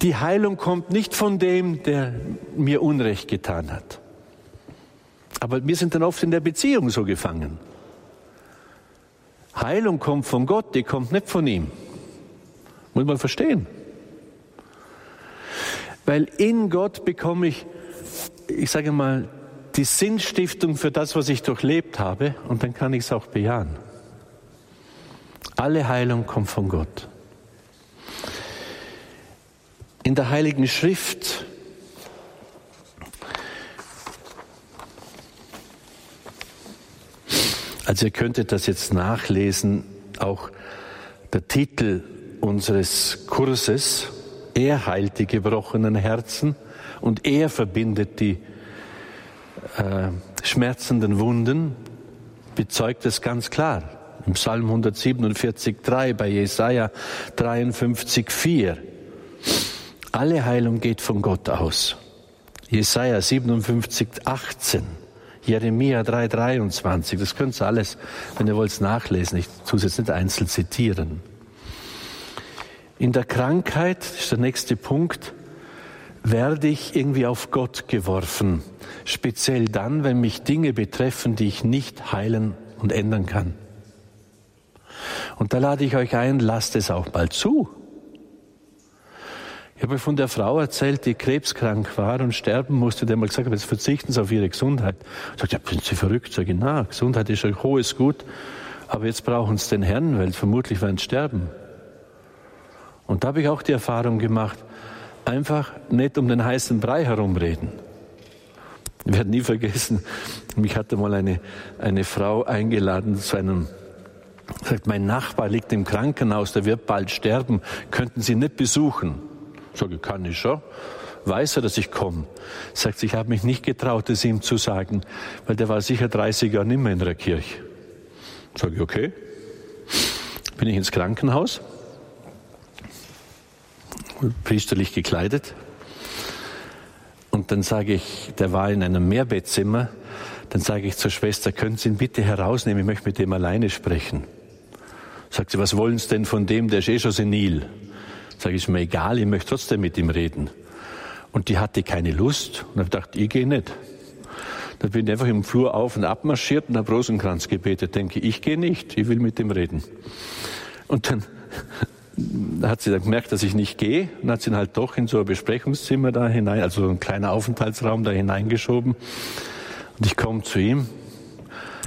Die Heilung kommt nicht von dem, der mir Unrecht getan hat. Aber wir sind dann oft in der Beziehung so gefangen. Heilung kommt von Gott, die kommt nicht von ihm. Muss man verstehen. Weil in Gott bekomme ich, ich sage mal, die Sinnstiftung für das, was ich durchlebt habe, und dann kann ich es auch bejahen. Alle Heilung kommt von Gott. In der Heiligen Schrift Also ihr könntet das jetzt nachlesen, auch der Titel unseres Kurses, er heilt die gebrochenen Herzen und er verbindet die äh, schmerzenden Wunden, bezeugt es ganz klar. Im Psalm 147, 3, bei Jesaja 53, 4. Alle Heilung geht von Gott aus. Jesaja 57, 18. Jeremia 3, 23. Das könnt ihr alles, wenn ihr wollt, nachlesen. Ich tue es jetzt nicht einzeln zitieren. In der Krankheit, das ist der nächste Punkt, werde ich irgendwie auf Gott geworfen. Speziell dann, wenn mich Dinge betreffen, die ich nicht heilen und ändern kann. Und da lade ich euch ein, lasst es auch mal zu. Ich habe von der Frau erzählt, die krebskrank war und sterben musste, der mal gesagt hat, jetzt verzichten Sie auf Ihre Gesundheit. Ich sagte, ja, sind Sie verrückt? Sag ich, na, Gesundheit ist ein hohes Gut, aber jetzt brauchen Sie den Herrn, weil vermutlich werden Sie sterben. Und da habe ich auch die Erfahrung gemacht, einfach nicht um den heißen Brei herumreden. Ich werde nie vergessen, mich hatte mal eine, eine Frau eingeladen zu einem sagt, mein Nachbar liegt im Krankenhaus, der wird bald sterben, könnten Sie nicht besuchen? Sage, kann ich schon. Weiß er, dass ich komme? Sagt, ich habe mich nicht getraut, es ihm zu sagen, weil der war sicher 30 Jahre nicht mehr in der Kirche. Sage ich, okay. Bin ich ins Krankenhaus, priesterlich gekleidet. Und dann sage ich, der war in einem Mehrbettzimmer, dann sage ich zur Schwester, können Sie ihn bitte herausnehmen, ich möchte mit dem alleine sprechen. Sagt sie, was wollen Sie denn von dem, der ist eh schon senil? Sage ich, ist mir egal, ich möchte trotzdem mit ihm reden. Und die hatte keine Lust und habe gedacht, ich gehe nicht. Dann bin ich einfach im Flur auf und ab marschiert und habe Rosenkranz gebetet. Denke, ich gehe nicht, ich will mit ihm reden. Und dann hat sie dann gemerkt, dass ich nicht gehe und hat sie ihn halt doch in so ein Besprechungszimmer da hinein, also ein kleiner Aufenthaltsraum da hineingeschoben. Und ich komme zu ihm,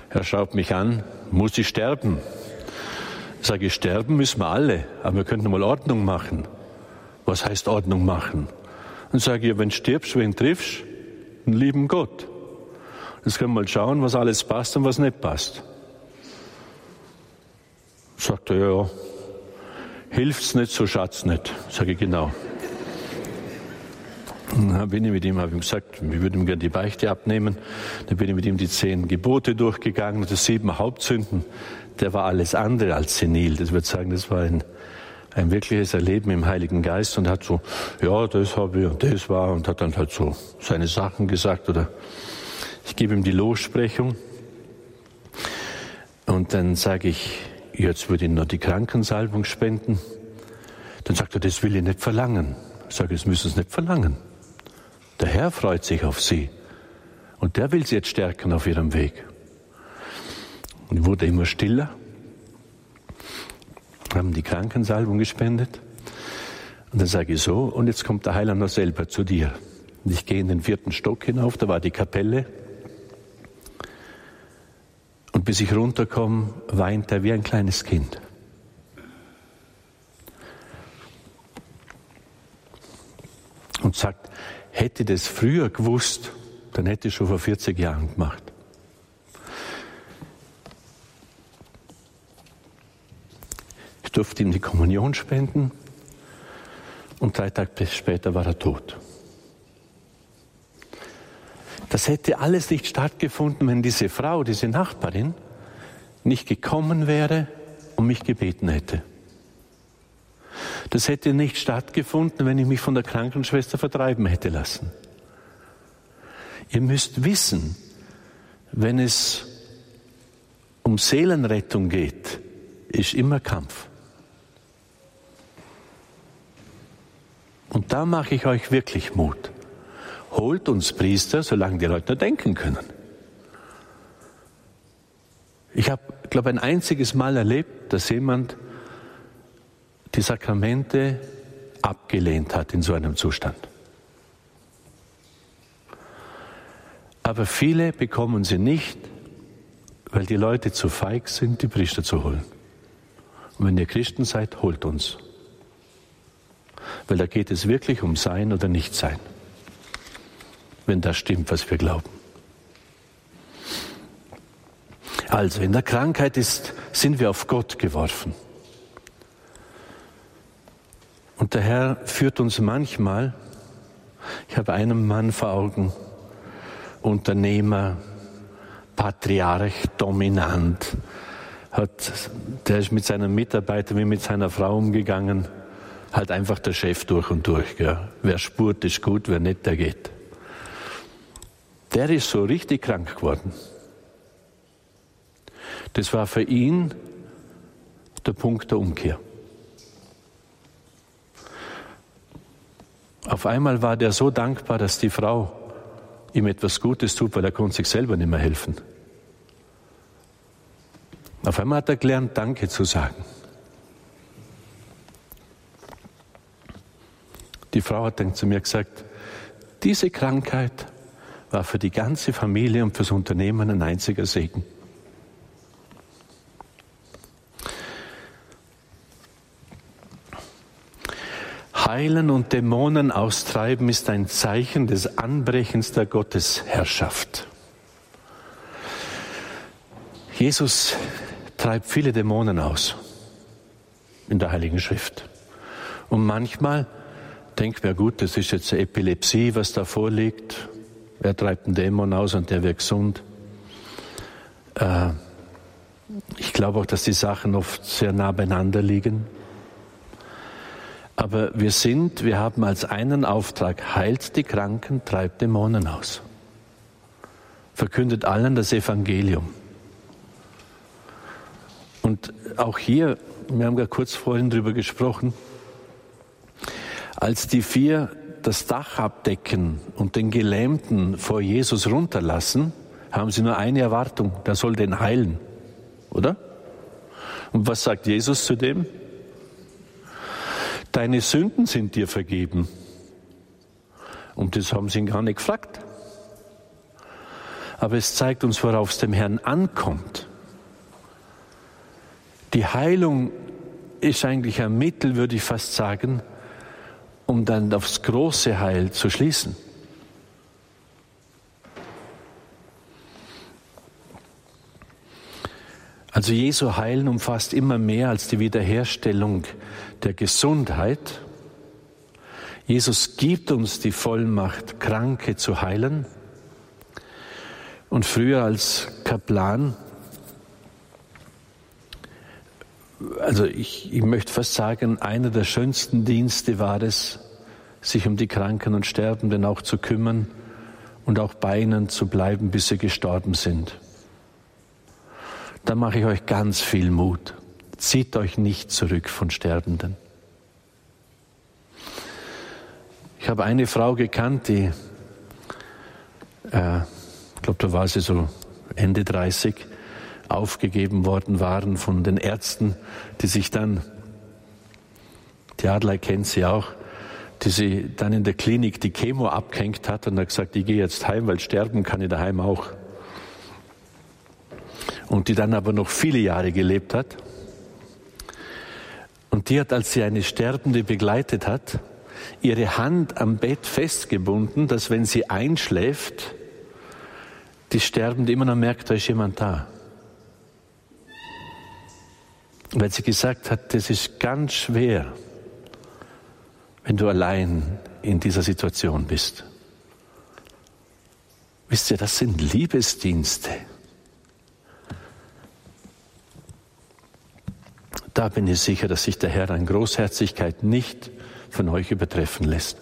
er schaut mich an, muss ich sterben? Sage ich, sterben müssen wir alle, aber wir könnten mal Ordnung machen. Was heißt Ordnung machen? Dann sage ich, wenn stirbst, wen triffst? Einen lieben Gott. Jetzt können wir mal schauen, was alles passt und was nicht passt. Sagt er, ja, hilft's nicht, so schaut's nicht. Sage ich, genau. Dann bin ich mit ihm, habe ihm gesagt, wir würden ihm gerne die Beichte abnehmen. Dann bin ich mit ihm die zehn Gebote durchgegangen, die sieben Hauptsünden der war alles andere als senil. Das würde sagen, das war ein, ein wirkliches Erleben im Heiligen Geist und hat so, ja, das habe ich und das war und hat dann halt so seine Sachen gesagt oder ich gebe ihm die Lossprechung und dann sage ich, jetzt würde ich noch die Krankensalbung spenden. Dann sagt er, das will ich nicht verlangen. Ich sage, das müssen Sie nicht verlangen. Der Herr freut sich auf Sie und der will Sie jetzt stärken auf Ihrem Weg. Und wurde immer stiller. Haben die Krankensalbung gespendet. Und dann sage ich so, und jetzt kommt der Heiland selber zu dir. Und ich gehe in den vierten Stock hinauf, da war die Kapelle. Und bis ich runterkomme, weint er wie ein kleines Kind. Und sagt, hätte das früher gewusst, dann hätte ich schon vor 40 Jahren gemacht. durfte ihm die Kommunion spenden und drei Tage später war er tot. Das hätte alles nicht stattgefunden, wenn diese Frau, diese Nachbarin, nicht gekommen wäre und mich gebeten hätte. Das hätte nicht stattgefunden, wenn ich mich von der Krankenschwester vertreiben hätte lassen. Ihr müsst wissen, wenn es um Seelenrettung geht, ist immer Kampf. Und da mache ich euch wirklich Mut. Holt uns Priester, solange die Leute nur denken können. Ich habe, glaube ein einziges Mal erlebt, dass jemand die Sakramente abgelehnt hat in so einem Zustand. Aber viele bekommen sie nicht, weil die Leute zu feig sind, die Priester zu holen. Und wenn ihr Christen seid, holt uns. Weil da geht es wirklich um Sein oder Nichtsein. Wenn das stimmt, was wir glauben. Also, in der Krankheit ist, sind wir auf Gott geworfen. Und der Herr führt uns manchmal, ich habe einen Mann vor Augen, Unternehmer, Patriarch, dominant, hat, der ist mit seinen Mitarbeitern wie mit seiner Frau umgegangen, halt einfach der Chef durch und durch. Gell. Wer spurt, ist gut, wer nicht, der geht. Der ist so richtig krank geworden. Das war für ihn der Punkt der Umkehr. Auf einmal war der so dankbar, dass die Frau ihm etwas Gutes tut, weil er konnte sich selber nicht mehr helfen. Auf einmal hat er gelernt, Danke zu sagen. Die Frau hat dann zu mir gesagt, diese Krankheit war für die ganze Familie und fürs Unternehmen ein einziger Segen. Heilen und Dämonen austreiben ist ein Zeichen des Anbrechens der Gottesherrschaft. Jesus treibt viele Dämonen aus in der Heiligen Schrift. Und manchmal denkt man, gut, das ist jetzt Epilepsie, was da vorliegt. Er treibt einen Dämon aus und der wird gesund. Äh, ich glaube auch, dass die Sachen oft sehr nah beieinander liegen. Aber wir sind, wir haben als einen Auftrag, heilt die Kranken, treibt Dämonen aus. Verkündet allen das Evangelium. Und auch hier, wir haben ja kurz vorhin drüber gesprochen, als die vier das Dach abdecken und den Gelähmten vor Jesus runterlassen, haben sie nur eine Erwartung, der soll den heilen, oder? Und was sagt Jesus zu dem? deine Sünden sind dir vergeben. Und das haben sie ihn gar nicht gefragt. Aber es zeigt uns, worauf es dem Herrn ankommt. Die Heilung ist eigentlich ein Mittel, würde ich fast sagen, um dann aufs große Heil zu schließen. Also Jesu Heilen umfasst immer mehr als die Wiederherstellung der Gesundheit. Jesus gibt uns die Vollmacht, Kranke zu heilen. Und früher als Kaplan, also ich, ich möchte fast sagen, einer der schönsten Dienste war es, sich um die Kranken und Sterbenden auch zu kümmern und auch bei ihnen zu bleiben, bis sie gestorben sind da mache ich euch ganz viel Mut. Zieht euch nicht zurück von Sterbenden. Ich habe eine Frau gekannt, die, äh, ich glaube, da war sie so Ende 30, aufgegeben worden waren von den Ärzten, die sich dann, die Adler kennt sie auch, die sie dann in der Klinik die Chemo abgehängt hat und hat gesagt, ich gehe jetzt heim, weil sterben kann ich daheim auch und die dann aber noch viele Jahre gelebt hat. Und die hat, als sie eine Sterbende begleitet hat, ihre Hand am Bett festgebunden, dass wenn sie einschläft, die Sterbende immer noch merkt, da ist jemand da. Weil sie gesagt hat, das ist ganz schwer, wenn du allein in dieser Situation bist. Wisst ihr, das sind Liebesdienste. Da bin ich sicher, dass sich der Herr an Großherzigkeit nicht von euch übertreffen lässt.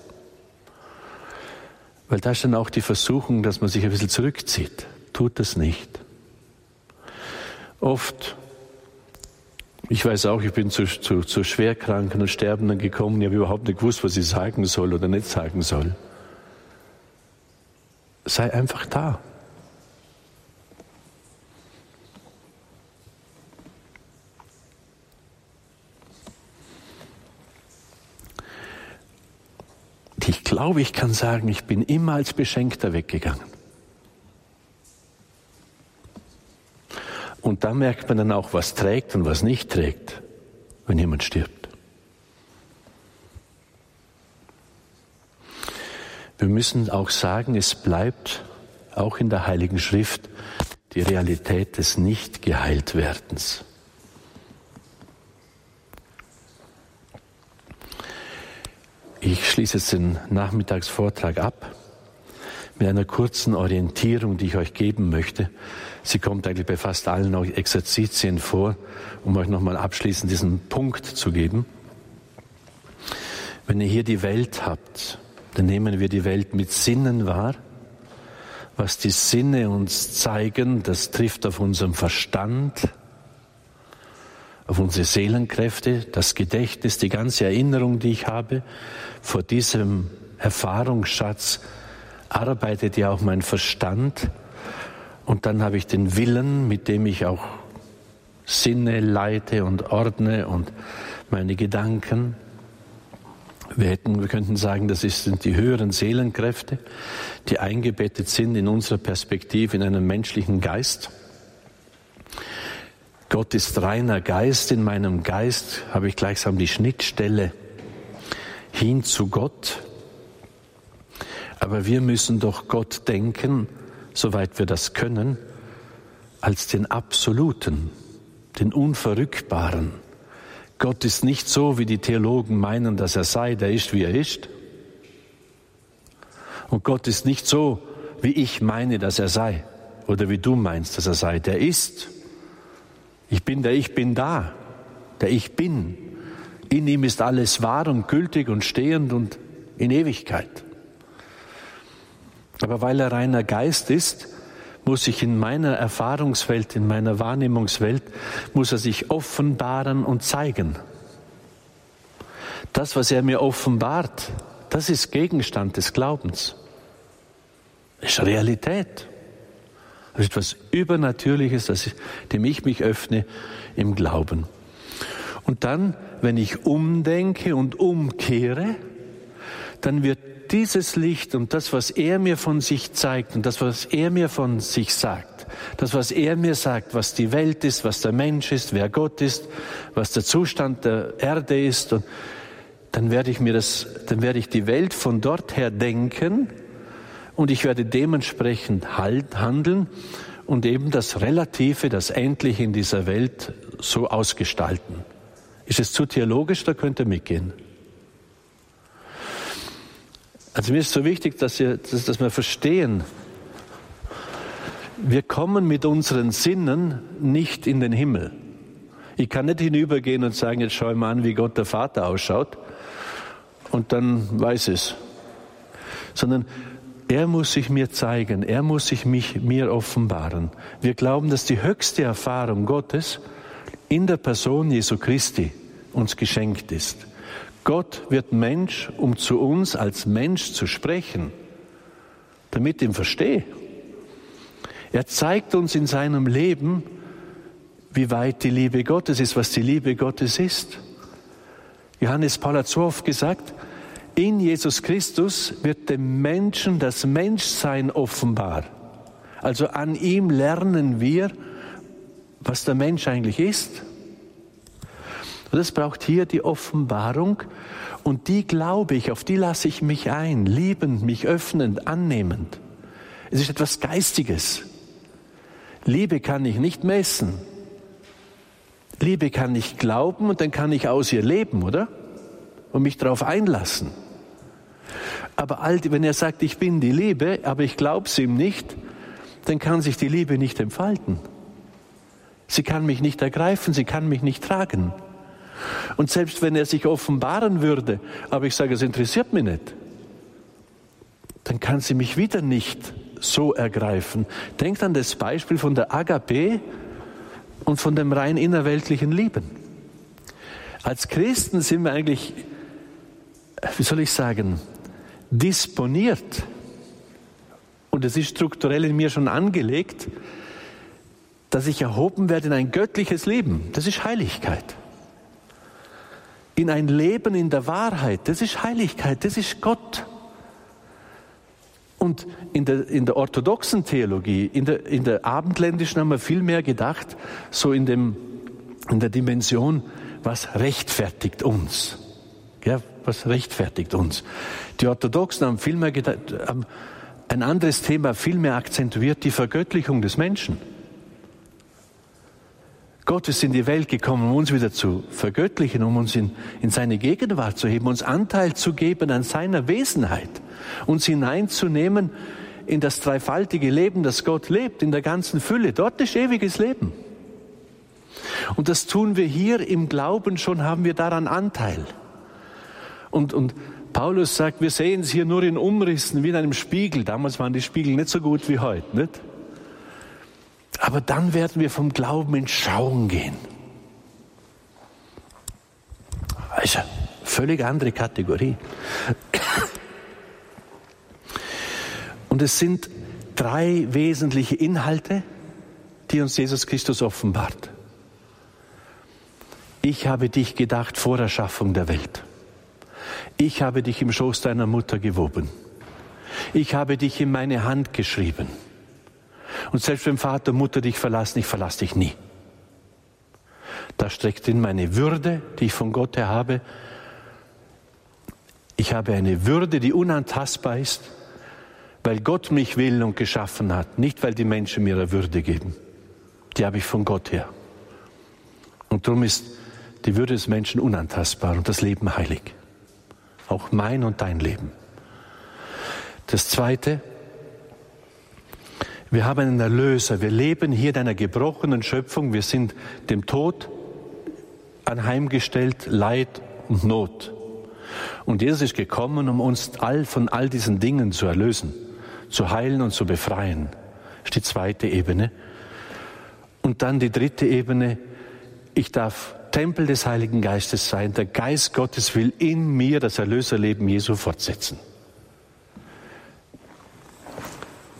Weil da ist dann auch die Versuchung, dass man sich ein bisschen zurückzieht. Tut das nicht. Oft, ich weiß auch, ich bin zu, zu, zu Schwerkranken und Sterbenden gekommen, ich habe überhaupt nicht gewusst, was ich sagen soll oder nicht sagen soll. Sei einfach da. Ich glaube, ich kann sagen, ich bin immer als Beschenkter weggegangen. Und da merkt man dann auch, was trägt und was nicht trägt, wenn jemand stirbt. Wir müssen auch sagen, es bleibt auch in der Heiligen Schrift die Realität des Nicht-Geheiltwerdens. Ich schließe jetzt den Nachmittagsvortrag ab mit einer kurzen Orientierung, die ich euch geben möchte. Sie kommt eigentlich bei fast allen Exerzitien vor, um euch nochmal abschließend diesen Punkt zu geben. Wenn ihr hier die Welt habt, dann nehmen wir die Welt mit Sinnen wahr. Was die Sinne uns zeigen, das trifft auf unseren Verstand, auf unsere Seelenkräfte, das Gedächtnis, die ganze Erinnerung, die ich habe. Vor diesem Erfahrungsschatz arbeitet ja auch mein Verstand. Und dann habe ich den Willen, mit dem ich auch Sinne leite und ordne und meine Gedanken. Wir, hätten, wir könnten sagen, das sind die höheren Seelenkräfte, die eingebettet sind in unserer Perspektive in einem menschlichen Geist. Gott ist reiner Geist. In meinem Geist habe ich gleichsam die Schnittstelle hin zu Gott. Aber wir müssen doch Gott denken, soweit wir das können, als den Absoluten, den Unverrückbaren Gott ist nicht so, wie die Theologen meinen, dass er sei, der ist, wie er ist. Und Gott ist nicht so, wie ich meine, dass er sei oder wie du meinst, dass er sei. Der ist. Ich bin der Ich bin da, der Ich bin. In ihm ist alles wahr und gültig und stehend und in Ewigkeit. Aber weil er reiner Geist ist, muss ich in meiner Erfahrungswelt, in meiner Wahrnehmungswelt, muss er sich offenbaren und zeigen. Das, was er mir offenbart, das ist Gegenstand des Glaubens. Das ist Realität. Das ist etwas Übernatürliches, das ich, dem ich mich öffne im Glauben. Und dann, wenn ich umdenke und umkehre, dann wird dieses Licht und das, was er mir von sich zeigt und das, was er mir von sich sagt, das, was er mir sagt, was die Welt ist, was der Mensch ist, wer Gott ist, was der Zustand der Erde ist, und dann werde ich mir das, dann werde ich die Welt von dort her denken und ich werde dementsprechend halt, handeln und eben das Relative, das Endliche in dieser Welt so ausgestalten. Ist es zu theologisch, da könnt ihr mitgehen. Also mir ist so wichtig, dass wir, dass, dass wir verstehen, wir kommen mit unseren Sinnen nicht in den Himmel. Ich kann nicht hinübergehen und sagen, jetzt schau ich mal an, wie Gott der Vater ausschaut und dann weiß es. Sondern er muss sich mir zeigen, er muss sich mich, mir offenbaren. Wir glauben, dass die höchste Erfahrung Gottes in der Person Jesu Christi uns geschenkt ist. Gott wird Mensch, um zu uns als Mensch zu sprechen, damit ich ihn verstehe. Er zeigt uns in seinem Leben, wie weit die Liebe Gottes ist, was die Liebe Gottes ist. Johannes Paul hat so oft gesagt, in Jesus Christus wird dem Menschen das Menschsein offenbar. Also an ihm lernen wir, was der Mensch eigentlich ist. Und es braucht hier die Offenbarung und die glaube ich, auf die lasse ich mich ein, liebend, mich öffnend, annehmend. Es ist etwas Geistiges. Liebe kann ich nicht messen. Liebe kann ich glauben und dann kann ich aus ihr leben, oder? Und mich darauf einlassen. Aber wenn er sagt, ich bin die Liebe, aber ich glaube es ihm nicht, dann kann sich die Liebe nicht entfalten. Sie kann mich nicht ergreifen, sie kann mich nicht tragen. Und selbst wenn er sich offenbaren würde, aber ich sage, es interessiert mich nicht, dann kann sie mich wieder nicht so ergreifen. Denkt an das Beispiel von der Agape und von dem rein innerweltlichen Lieben. Als Christen sind wir eigentlich, wie soll ich sagen, disponiert. Und es ist strukturell in mir schon angelegt, dass ich erhoben werde in ein göttliches Leben. Das ist Heiligkeit in ein Leben in der Wahrheit. Das ist Heiligkeit, das ist Gott. Und in der, in der orthodoxen Theologie, in der, in der abendländischen haben wir viel mehr gedacht, so in, dem, in der Dimension, was rechtfertigt uns. Ja, was rechtfertigt uns. Die Orthodoxen haben viel mehr gedacht, haben ein anderes Thema viel mehr akzentuiert, die Vergöttlichung des Menschen. Gott ist in die Welt gekommen, um uns wieder zu vergöttlichen, um uns in, in seine Gegenwart zu heben, uns Anteil zu geben an seiner Wesenheit, uns hineinzunehmen in das dreifaltige Leben, das Gott lebt, in der ganzen Fülle. Dort ist ewiges Leben. Und das tun wir hier im Glauben schon, haben wir daran Anteil. Und, und Paulus sagt, wir sehen es hier nur in Umrissen wie in einem Spiegel. Damals waren die Spiegel nicht so gut wie heute, nicht? Aber dann werden wir vom Glauben in Schauen gehen. Also, völlig andere Kategorie. Und es sind drei wesentliche Inhalte, die uns Jesus Christus offenbart. Ich habe dich gedacht vor der Schaffung der Welt. Ich habe dich im Schoß deiner Mutter gewoben. Ich habe dich in meine Hand geschrieben. Und selbst wenn Vater und Mutter dich verlassen, ich verlasse dich nie. Da steckt in meine Würde, die ich von Gott her habe. Ich habe eine Würde, die unantastbar ist, weil Gott mich will und geschaffen hat, nicht weil die Menschen mir eine Würde geben. Die habe ich von Gott her. Und darum ist die Würde des Menschen unantastbar und das Leben heilig. Auch mein und dein Leben. Das Zweite, wir haben einen Erlöser. Wir leben hier in einer gebrochenen Schöpfung. Wir sind dem Tod anheimgestellt, Leid und Not. Und Jesus ist gekommen, um uns all von all diesen Dingen zu erlösen, zu heilen und zu befreien. Das ist die zweite Ebene. Und dann die dritte Ebene. Ich darf Tempel des Heiligen Geistes sein. Der Geist Gottes will in mir das Erlöserleben Jesu fortsetzen.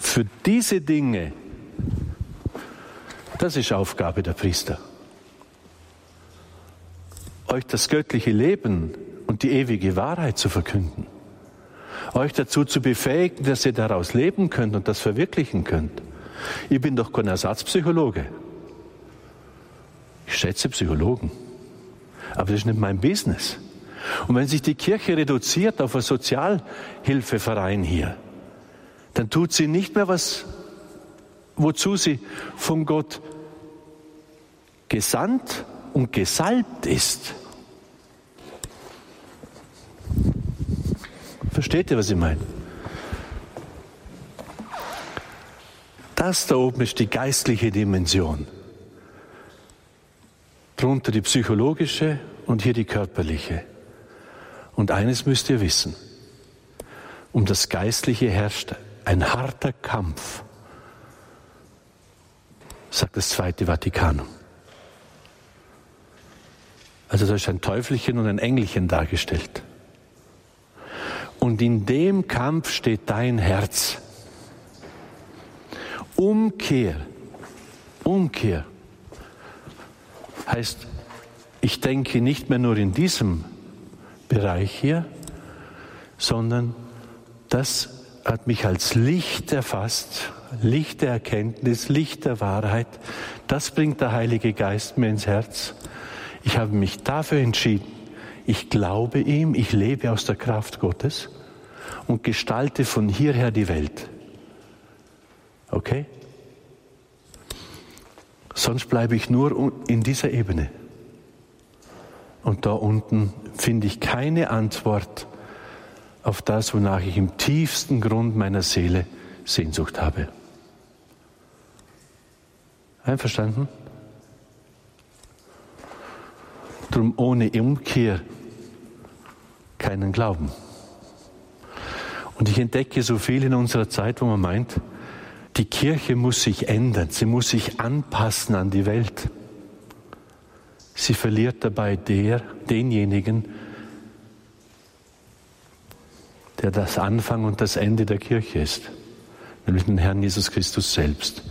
Für diese Dinge, das ist Aufgabe der Priester. Euch das göttliche Leben und die ewige Wahrheit zu verkünden. Euch dazu zu befähigen, dass ihr daraus leben könnt und das verwirklichen könnt. Ich bin doch kein Ersatzpsychologe. Ich schätze Psychologen. Aber das ist nicht mein Business. Und wenn sich die Kirche reduziert auf einen Sozialhilfeverein hier, dann tut sie nicht mehr was, wozu sie von Gott gesandt und gesalbt ist. Versteht ihr, was ich meine? Das da oben ist die geistliche Dimension. Drunter die psychologische und hier die körperliche. Und eines müsst ihr wissen. Um das Geistliche herrscht ein harter Kampf, sagt das Zweite Vatikanum. Also da ist ein Teufelchen und ein Engelchen dargestellt. Und in dem Kampf steht dein Herz. Umkehr, Umkehr heißt, ich denke nicht mehr nur in diesem Bereich hier, sondern das hat mich als Licht erfasst, Licht der Erkenntnis, Licht der Wahrheit. Das bringt der Heilige Geist mir ins Herz. Ich habe mich dafür entschieden. Ich glaube ihm, ich lebe aus der Kraft Gottes und gestalte von hierher die Welt. Okay? Sonst bleibe ich nur in dieser Ebene. Und da unten finde ich keine Antwort auf das, wonach ich im tiefsten Grund meiner Seele Sehnsucht habe. Einverstanden? Drum ohne Umkehr keinen Glauben. Und ich entdecke so viel in unserer Zeit, wo man meint, die Kirche muss sich ändern, sie muss sich anpassen an die Welt. Sie verliert dabei der, denjenigen, der das Anfang und das Ende der Kirche ist, nämlich den Herrn Jesus Christus selbst.